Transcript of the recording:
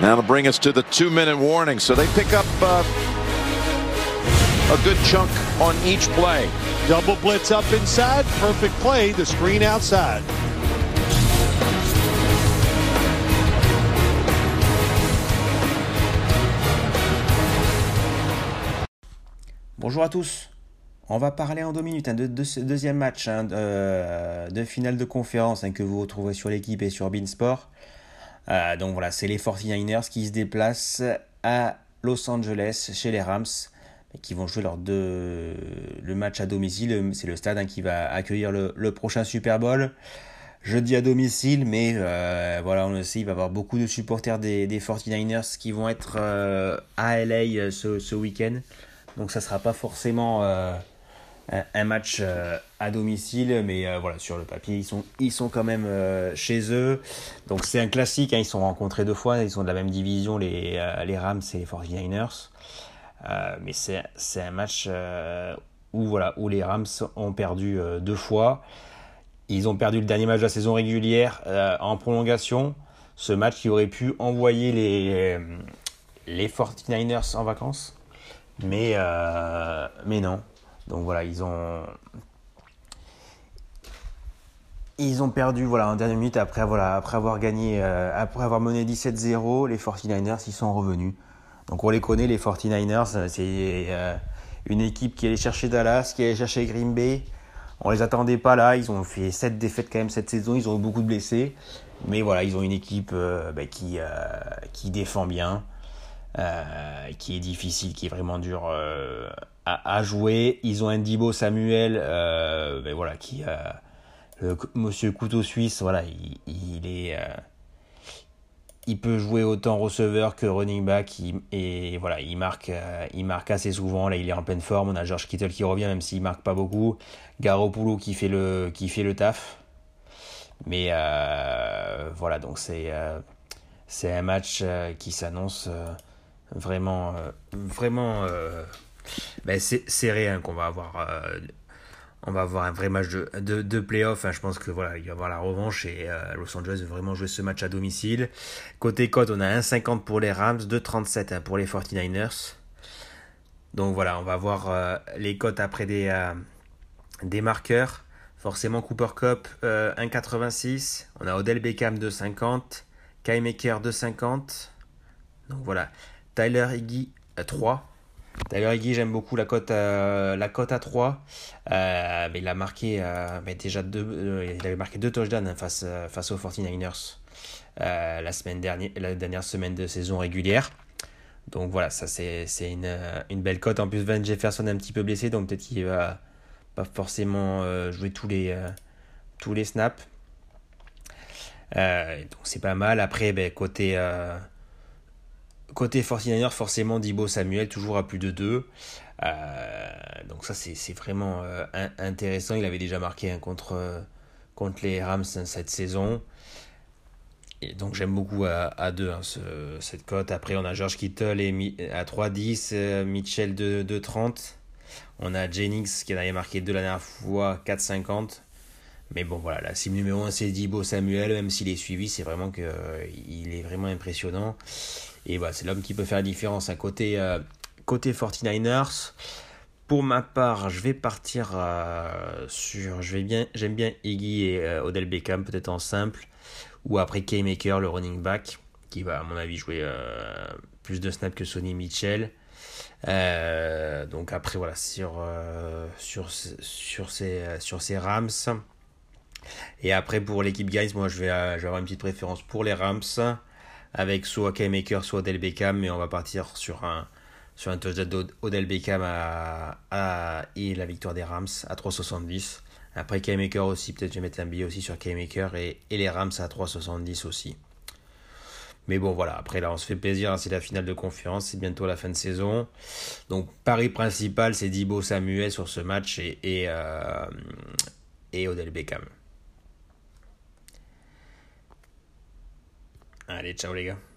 Now to bring us to the two-minute warning. So they pick up uh, a good chunk on each play. Double blitz up inside. Perfect play. The screen outside. Bonjour à tous. On va parler en deux minutes hein, de, ce deuxième match hein, de, finale de conférence hein, que vous retrouvez sur l'équipe et sur Beansport. Euh, donc voilà, c'est les 49ers qui se déplacent à Los Angeles chez les Rams qui vont jouer leur deux, le match à domicile. C'est le stade qui va accueillir le, prochain Super Bowl. Je dis à domicile, mais euh, voilà, on le sait, il va y avoir beaucoup de supporters des, 49ers qui vont être euh, à LA ce, ce week-end. Donc ça ne sera pas forcément euh, un, match euh, à domicile, mais euh, voilà, sur le papier, ils sont, ils sont quand même chez eux. Donc c'est un classique, hein, ils sont rencontrés deux fois, ils sont de la même division, les, les Rams et les 49ers. mais c'est un match où, voilà, où les Rams ont perdu deux fois. Ils ont perdu le dernier match de la saison régulière en prolongation. Ce match qui aurait pu envoyer les, les 49ers en vacances. Mais, euh, mais non. Donc voilà, ils ont. Ils ont perdu voilà, en dernière minute après, avoir gagné, euh, après avoir mené 17-0, les 49ers ils sont revenus. Donc on les connaît, les 49ers, c'est euh, une équipe qui allait chercher Dallas, qui allait chercher Green Bay. On les attendait pas là, ils ont fait 7 défaites quand même cette saison, ils ont eu beaucoup de blessés. Mais voilà, ils ont une équipe bah, qui, qui défend bien. Euh, qui est difficile, qui est vraiment dur euh, à, jouer. Ils ont un Dibo Samuel, euh, ben voilà, qui le Monsieur Couteau Suisse, voilà, il, est, il peut jouer autant receveur que running back, et voilà, il marque, il marque assez souvent. Là, il est en pleine forme. On a George Kittle qui revient, même s'il marque pas beaucoup. Garoppolo qui fait le, qui fait le taf. Mais voilà, donc c'est c'est un match qui s'annonce vraiment, euh, vraiment euh, ben c'est serré hein, qu'on va avoir. Euh, on va avoir un vrai match de, de, de playoff. Hein. Je pense que voilà, il va y avoir la revanche et Los Angeles va vraiment jouer ce match à domicile. Côté cote, on a 1,50 pour les Rams, 2,37 hein, pour les 49ers. Donc voilà, on va voir les cotes après des, des marqueurs. Forcément, Cooper Cup 1,86. On a Odell Beckham 2,50. Kai Maker 2,50. Donc voilà. Tyler Higgy à 3. Tyler Higgy, j'aime beaucoup la cote cote à 3. Euh, mais il a marqué euh, deux, euh, avait marqué deux touchdowns hein, face, aux 49ers la, dernière, semaine de saison régulière. Donc voilà, ça c'est une, belle cote. En plus, Van Jefferson est un petit peu blessé, donc peut-être qu'il va pas forcément jouer tous les, tous les snaps. donc c'est pas mal. Après, ben, côté, Côté 49ers, forcément, Dibo Samuel, toujours à plus de 2. Euh, donc ça, c'est vraiment euh, intéressant. Il avait déjà marqué un contre, euh, contre les Rams cette saison. Et donc j'aime beaucoup à, 2 hein, cette cote. Après, on a George Kittle à 3-10, Mitchell de 2-30. On a Jennings qui en avait marqué deux la dernière fois, 4-50. Mais bon, voilà, la cible numéro 1, c'est Dibo Samuel. Même s'il est suivi, c'est vraiment qu'il il est vraiment impressionnant. Et voilà, c'est l'homme qui peut faire la différence à côté, euh, côté 49ers. Pour ma part, je vais partir euh, sur. Bien, j'aime bien Iggy et euh, Odell Beckham, peut-être en simple. Ou après K-Maker, le running back, qui va, à mon avis, jouer plus de snaps que Sonny Mitchell. donc après, voilà, sur, sur, sur, ces, sur ces Rams. Et après, pour l'équipe Guys, moi, je vais, je vais avoir une petite préférence pour les Rams avec soit K-Maker, soit Odell Beckham, mais on va partir sur un, sur un touchdown d'Odell Beckham à, et la victoire des Rams à 3,70. Après K-Maker aussi, peut-être je vais mettre un billet aussi sur K-Maker et, et, les Rams à 3,70 aussi. Mais bon, voilà, après là, on se fait plaisir, hein, c'est la finale de conférence, c'est bientôt la fin de saison. Donc, pari principal, c'est Dibo Samuel sur ce match et, et, euh, et Odell Beckham. Área Chauriga.